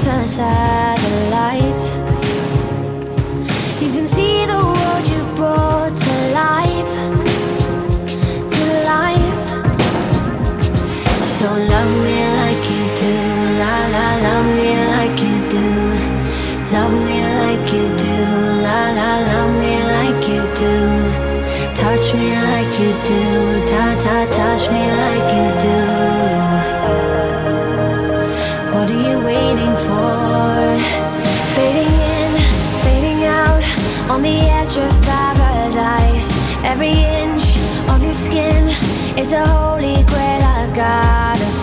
sunset, the light.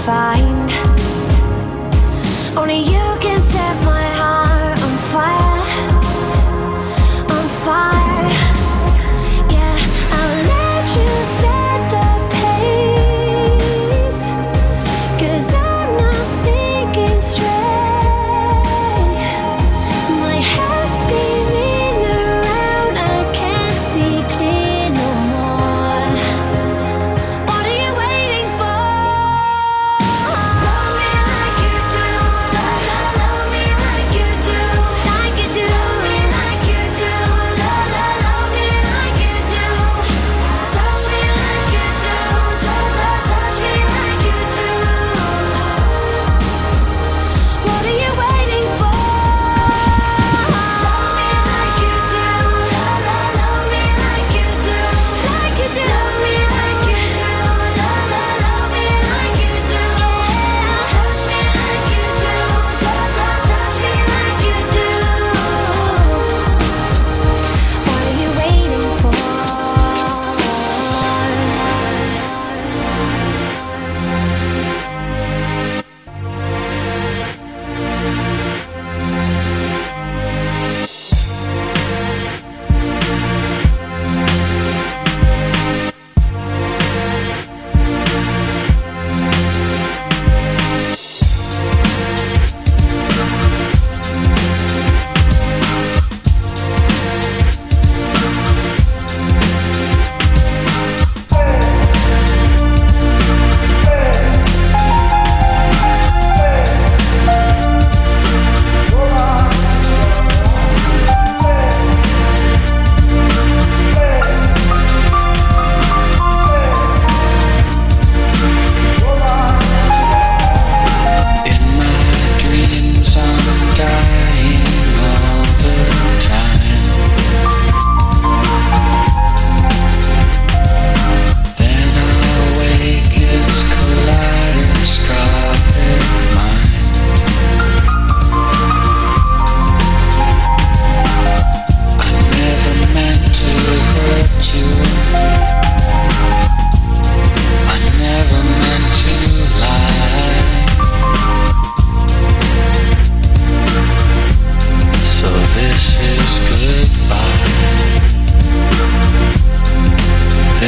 fire.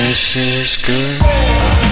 this is good.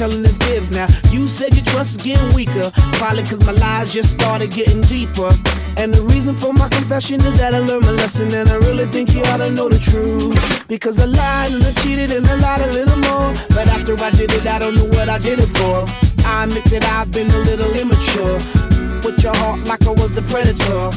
telling the dibs now. You said your trust is getting weaker. Probably cause my lies just started getting deeper. And the reason for my confession is that I learned my lesson. And I really think you ought to know the truth. Because I lied and I cheated and I lied a little more. But after I did it, I don't know what I did it for. I admit that I've been a little immature. With your heart like I was the predator.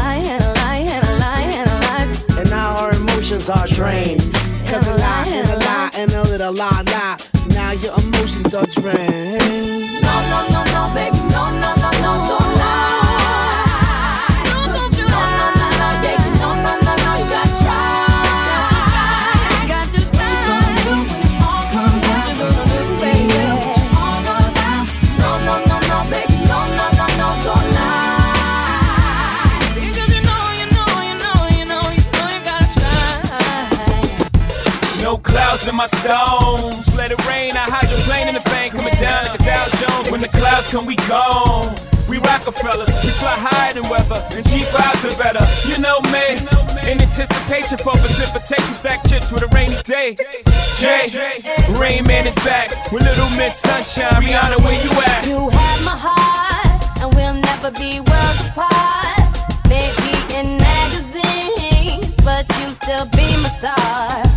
Emotions are drained. Cause a lie and a lie and a little lie lie. Now your emotions are drained. No, no, no, in my stones. Let it rain. I hydroplane in the bank. Coming down like a Dow Jones. When the clouds come, we gone. We Rockefellers. We fly higher than weather. And vibes are better. You know me. In anticipation for precipitation. Stack chips with a rainy day. Jay. Rain Man is back. With Little Miss Sunshine. Rihanna, where you at? You have my heart, and we'll never be worlds apart. Maybe in magazines, but you still be my star.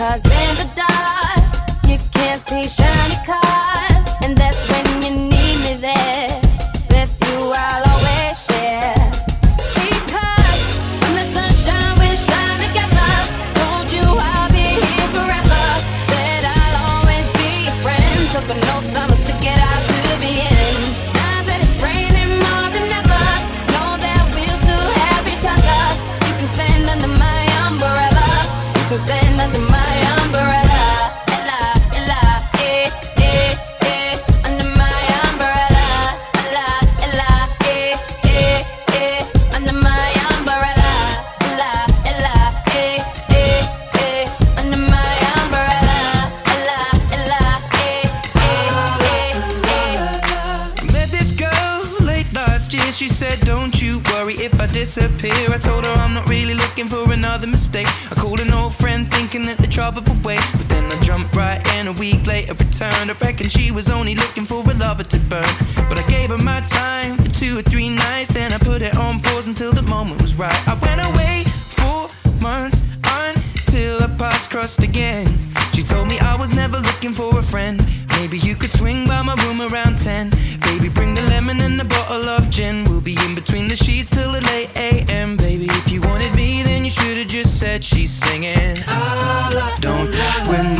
Cause in the dark, you can't see shiny cars. And that's when you need me there. Disappear. I told her I'm not really looking for another mistake. I called an old friend thinking that the trouble would wait. But then I jumped right in a week later, returned. I reckon she was only looking for a lover to burn. But I gave her my time for two or three nights. Then I put it on pause until the moment was right. I went away for months until our paths crossed again. She told me I was never looking for a friend. Maybe you could swing by my room around 10. Lemon and a bottle of gin. We'll be in between the sheets till the late AM. Baby, if you wanted me, then you should have just said she's singing. Don't win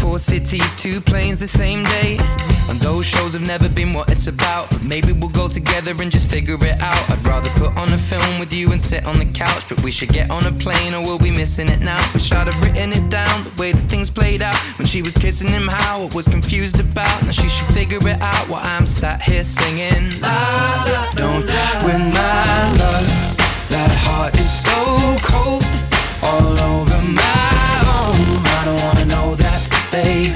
Four cities, two planes the same day. And those shows have never been what it's about. But maybe we'll go together and just figure it out. I'd rather put on a film with you and sit on the couch. But we should get on a plane or we'll be missing it now. Wish I'd have written it down the way that things played out. When she was kissing him, how I was confused about. Now she should figure it out while I'm sat here singing. La, la, don't win my love. That heart is so cold. All over my home. I don't wanna know that, babe.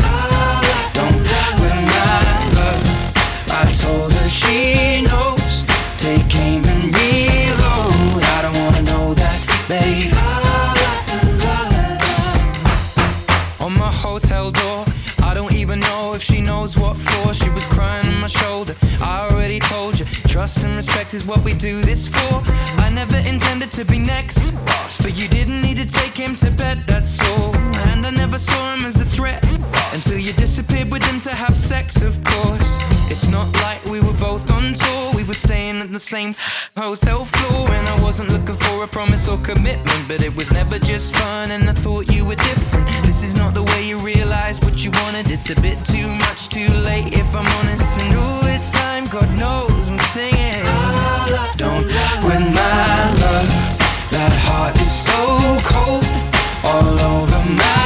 Don't love. I told her she knows. Take aim and reload. I don't wanna know that, babe. On my hotel door, I don't even know if she knows what for. She was crying on my shoulder. I already told you, trust and respect is what we do this for. I never intended to be next, but you didn't need to take him to bed, that's all them as a threat until you disappeared with them to have sex, of course. It's not like we were both on tour, we were staying at the same hotel floor, and I wasn't looking for a promise or commitment, but it was never just fun, and I thought you were different. This is not the way you realized what you wanted, it's a bit too much, too late if I'm honest. And all this time, God knows I'm singing. Don't when my love, that heart is so cold all over my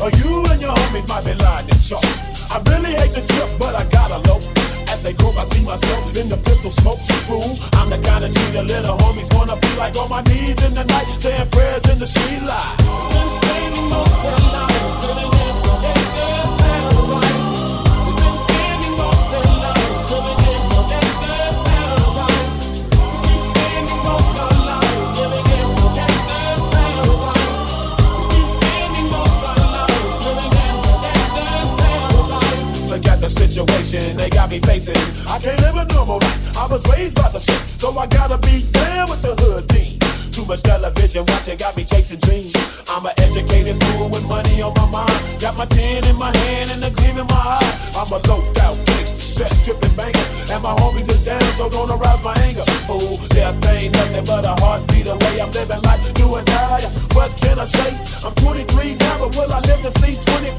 Are you you got me chasing dreams. I'm an educated fool with money on my mind. Got my tin in my hand and a gleam in my eye. I'm a doped out gangster, set tripping banker. And my homies is down, so don't arouse my anger. Fool, death ain't nothing but a heartbeat away. I'm living life, do and die. What can I say? I'm 23 now, but will I live to see 25?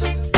us.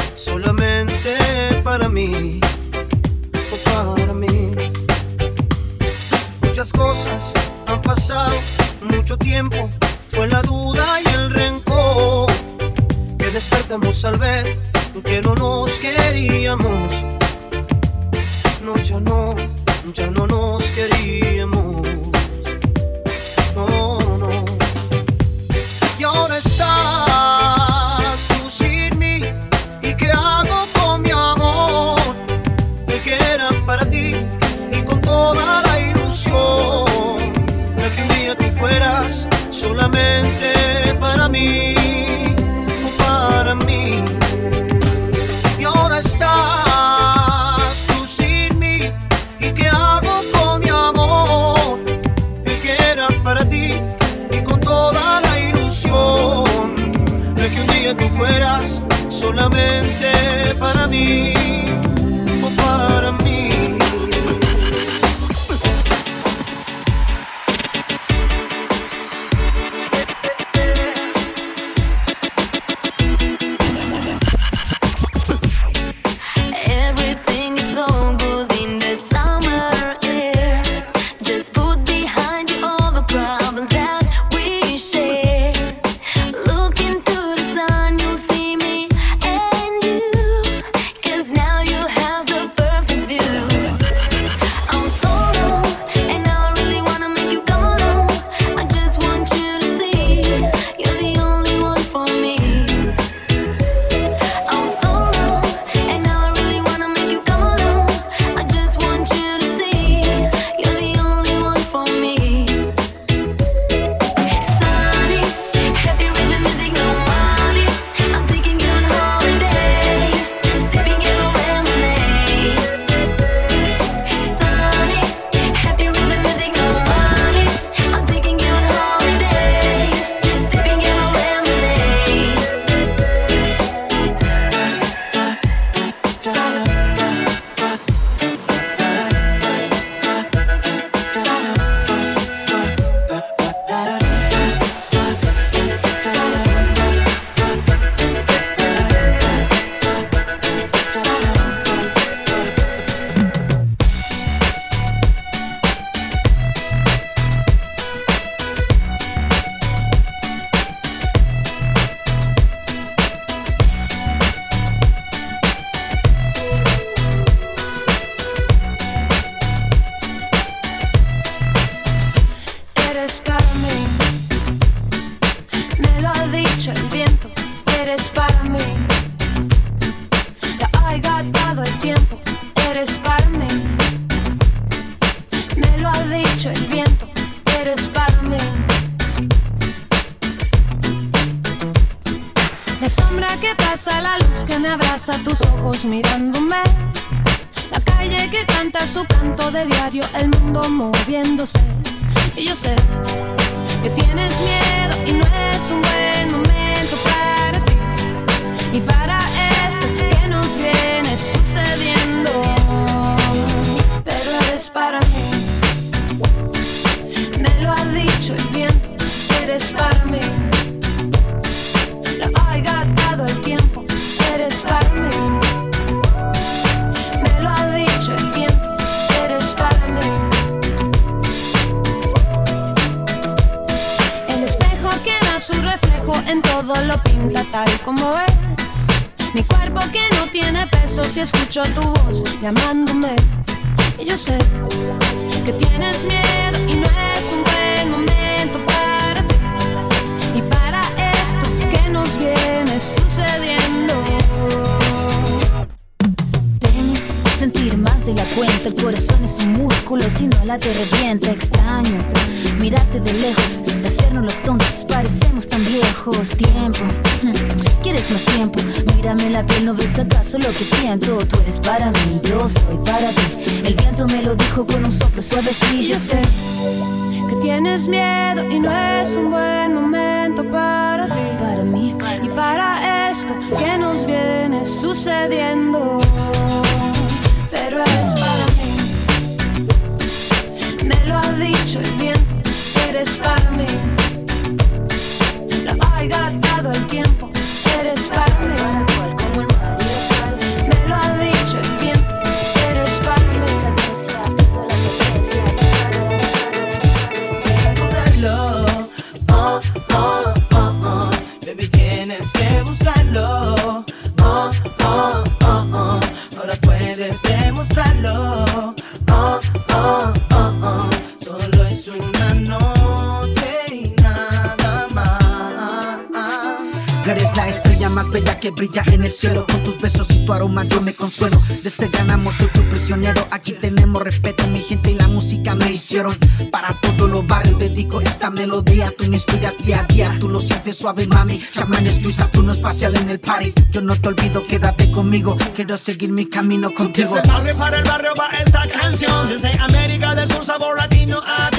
consuelo. Desde este ganamos, soy tu prisionero. Aquí tenemos respeto, mi gente y la música me hicieron. Para todos los barrios dedico esta melodía. Tú no estudias día a día, tú lo sientes suave, mami. Chamanes, tu Saturno espacial en el party. Yo no te olvido, quédate conmigo. Quiero seguir mi camino contigo. Desde el barrio para el barrio va esta canción. Desde América del Sur, sabor latino a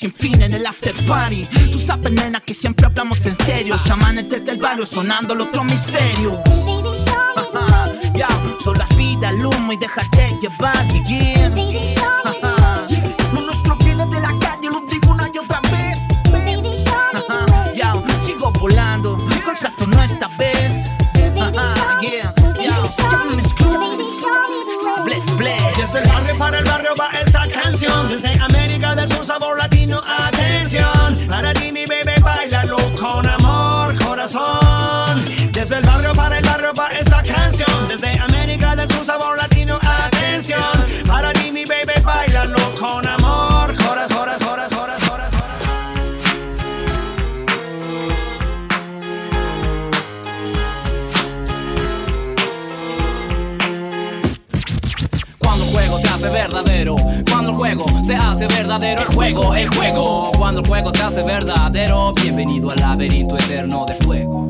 sin fin en el after party. Tú sabes, nena, que siempre hablamos en serio. Chamanes desde el barrio sonando el otro misterio. Yo, solo aspira el humo y déjate llevar, yeah. Lo nuestro viene de la calle, lo digo una y otra vez. Yo, sigo volando, con Saturno esta vez. Yeah, Desde el barrio para el barrio va esta canción. Desde América del Sur sabor Cuando el juego se hace verdadero, bienvenido al laberinto eterno de fuego.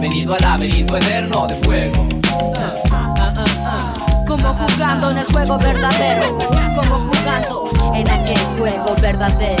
Bienvenido al laberinto eterno de fuego Como jugando en el juego verdadero. Como jugando en aquel juego verdadero.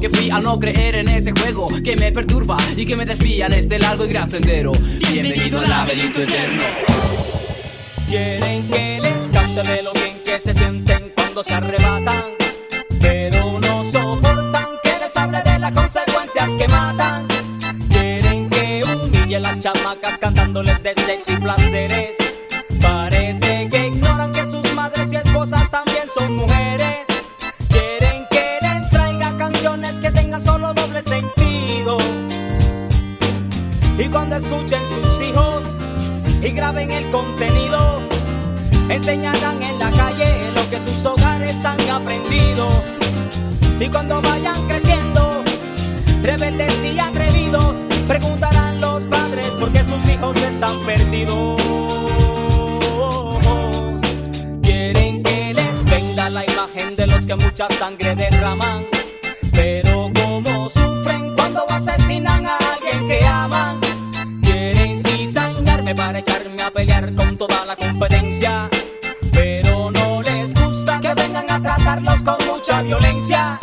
que fui a no creer en ese juego que me perturba y que me desvía en este largo y gran sendero. Bienvenido al laberinto eterno. Quieren que les cante lo bien que se sienten cuando se arrebatan, pero no soportan que les hable de las consecuencias que matan. Quieren que humille a las chamacas cantándoles de sexo y placeres. Parece que ignoran que sus madres y esposas también son mujeres. Escuchen sus hijos y graben el contenido, enseñarán en la calle lo que sus hogares han aprendido. Y cuando vayan creciendo, rebeldes y atrevidos, preguntarán los padres por qué sus hijos están perdidos. Quieren que les venda la imagen de los que mucha sangre derraman, pero como sufren cuando asesinan a alguien que aman. Para echarme a pelear con toda la competencia. Pero no les gusta que vengan a tratarlos con mucha violencia.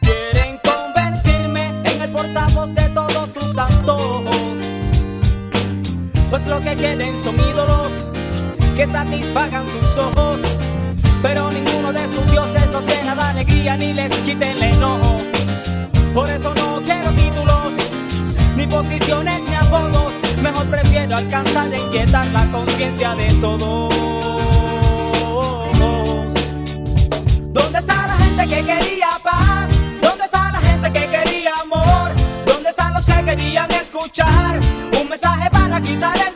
Quieren convertirme en el portavoz de todos sus antojos. Pues lo que quieren son ídolos que satisfagan sus ojos. Pero ninguno de sus dioses los llena de alegría ni les quite el enojo. Por eso no quiero títulos, ni posiciones, ni apodos. Mejor prefiero alcanzar e inquietar la conciencia de todos. ¿Dónde está la gente que quería paz? ¿Dónde está la gente que quería amor? ¿Dónde están los que querían escuchar un mensaje para quitar el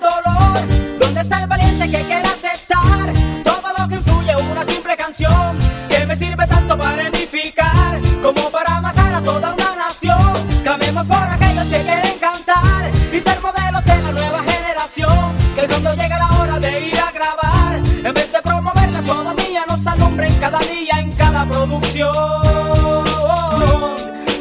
Cuando llegue la hora de ir a grabar, en vez de promover la sodomía, nos alumbren cada día en cada producción.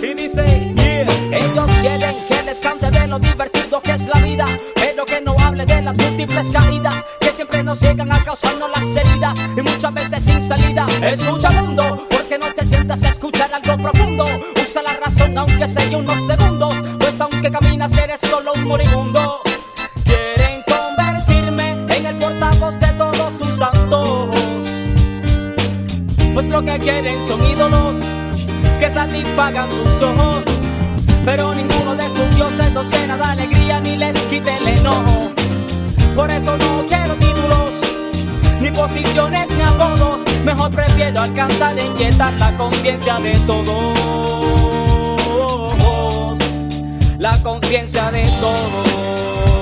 Y dice, yeah, ellos quieren que les cante de lo divertido que es la vida, pero que no hable de las múltiples caídas que siempre nos llegan a causarnos las heridas y muchas veces sin salida. Escucha mundo, porque no te sientas a escuchar algo profundo. Usa la razón aunque sea unos segundos, pues aunque caminas eres solo un moribundo. Quieren son ídolos que satisfagan sus ojos. Pero ninguno de sus dioses los llena de alegría ni les quite el enojo. Por eso no quiero títulos, ni posiciones ni apodos. Mejor prefiero alcanzar e inquietar la conciencia de todos. La conciencia de todos.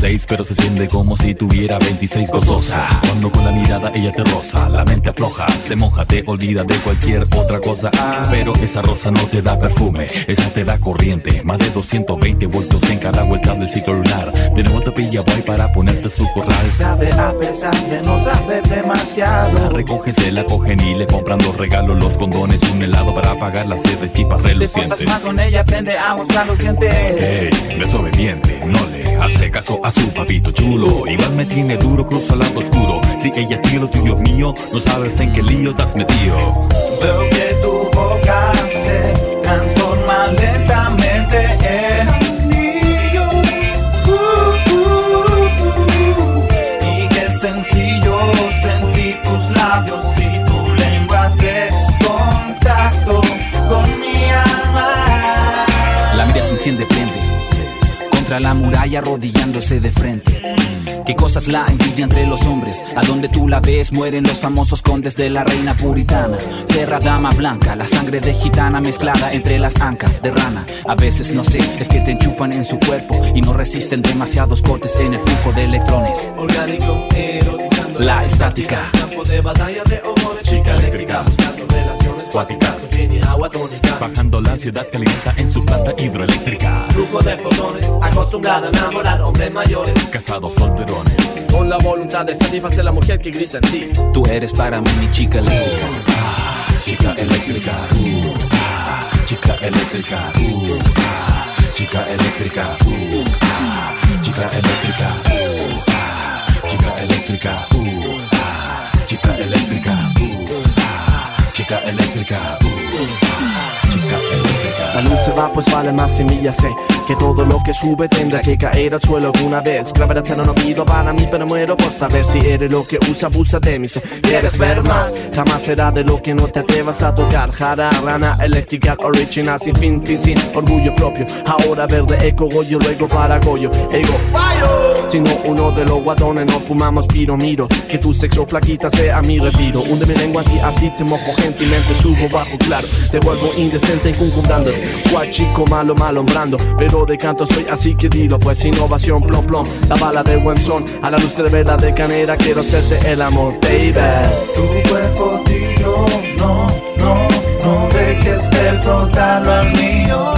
16, pero se siente como si tuviera 26 gozosa. Cuando con la mirada ella te roza, la mente afloja, se moja, te olvida de cualquier otra cosa. Pero esa rosa no te da perfume, esa te da corriente. Más de 220 voltios en cada vuelta del ciclo lunar. De nuevo te pilla boy para ponerte su corral. Sabe a pesar de no saber demasiado. La recogen, se la cogen y le compran los regalos, los condones, un helado para pagar las sed de chipas Te relucientes. portas mal con ella, aprende a mostrar los dientes. Ey, desobediente, no le hace caso a su papito chulo. Igual me tiene duro, cruza el lado oscuro. Si ella es lo tuyo es mío, no sabes en qué lío estás metido. Veo que tu boca se transforma lentamente en anillo. Uh, uh, uh. Y qué sencillo sentir tus labios y tu lengua hacer contacto con mi alma. La mira se enciende, Contra la muralla arrodillándose de frente. Qué cosas la envidia entre los hombres A donde tú la ves mueren los famosos condes de la reina puritana. Perra dama blanca, la sangre de gitana mezclada entre las ancas de rana. A veces no sé, es que te enchufan en su cuerpo Y no resisten demasiados cortes en el flujo de electrones. Orgánico, erotizando La estática. Campo de batalla de chica eléctrica buscando relaciones cuáticas. Tiene agua tónica, Bajando la ansiedad calienta en su planta hidroeléctrica. flujo de fotones, acostumbrada a enamorar hombres mayores. Casados solterones. Con la voluntad de satisfacer la mujer que grita en ti. Tú eres para mí mi chica eléctrica Chica eléctrica, uh, ah, chica eléctrica, uh, ah, chica eléctrica, uh, ah, chica eléctrica, eléctrica, uh, ah, chica eléctrica. La luz se va pues vale más semillas sé Que todo lo que sube tendrá que caer al suelo alguna vez. Gravedad no pido para mí pero muero por saber si eres lo que usa, abusa de mí. Si quieres ver más, jamás será de lo que no te atrevas a tocar. Jara, rana, eléctrica, original, sin fin, fin, sin orgullo propio. Ahora verde, eco, goyo, luego para goyo Ego, si no uno de los guatones no fumamos piro miro Que tu sexo flaquita sea mi retiro. Hunde mi lengua a ti así te mojo gentilmente. Subo bajo claro, te vuelvo indecente encumbrando Cual chico malo malombrando Pero de canto soy así que dilo Pues innovación plom plom La bala de buen son A la luz de vela de canera Quiero hacerte el amor baby Tu cuerpo tiro, no, no, no dejes de frotarlo al mío.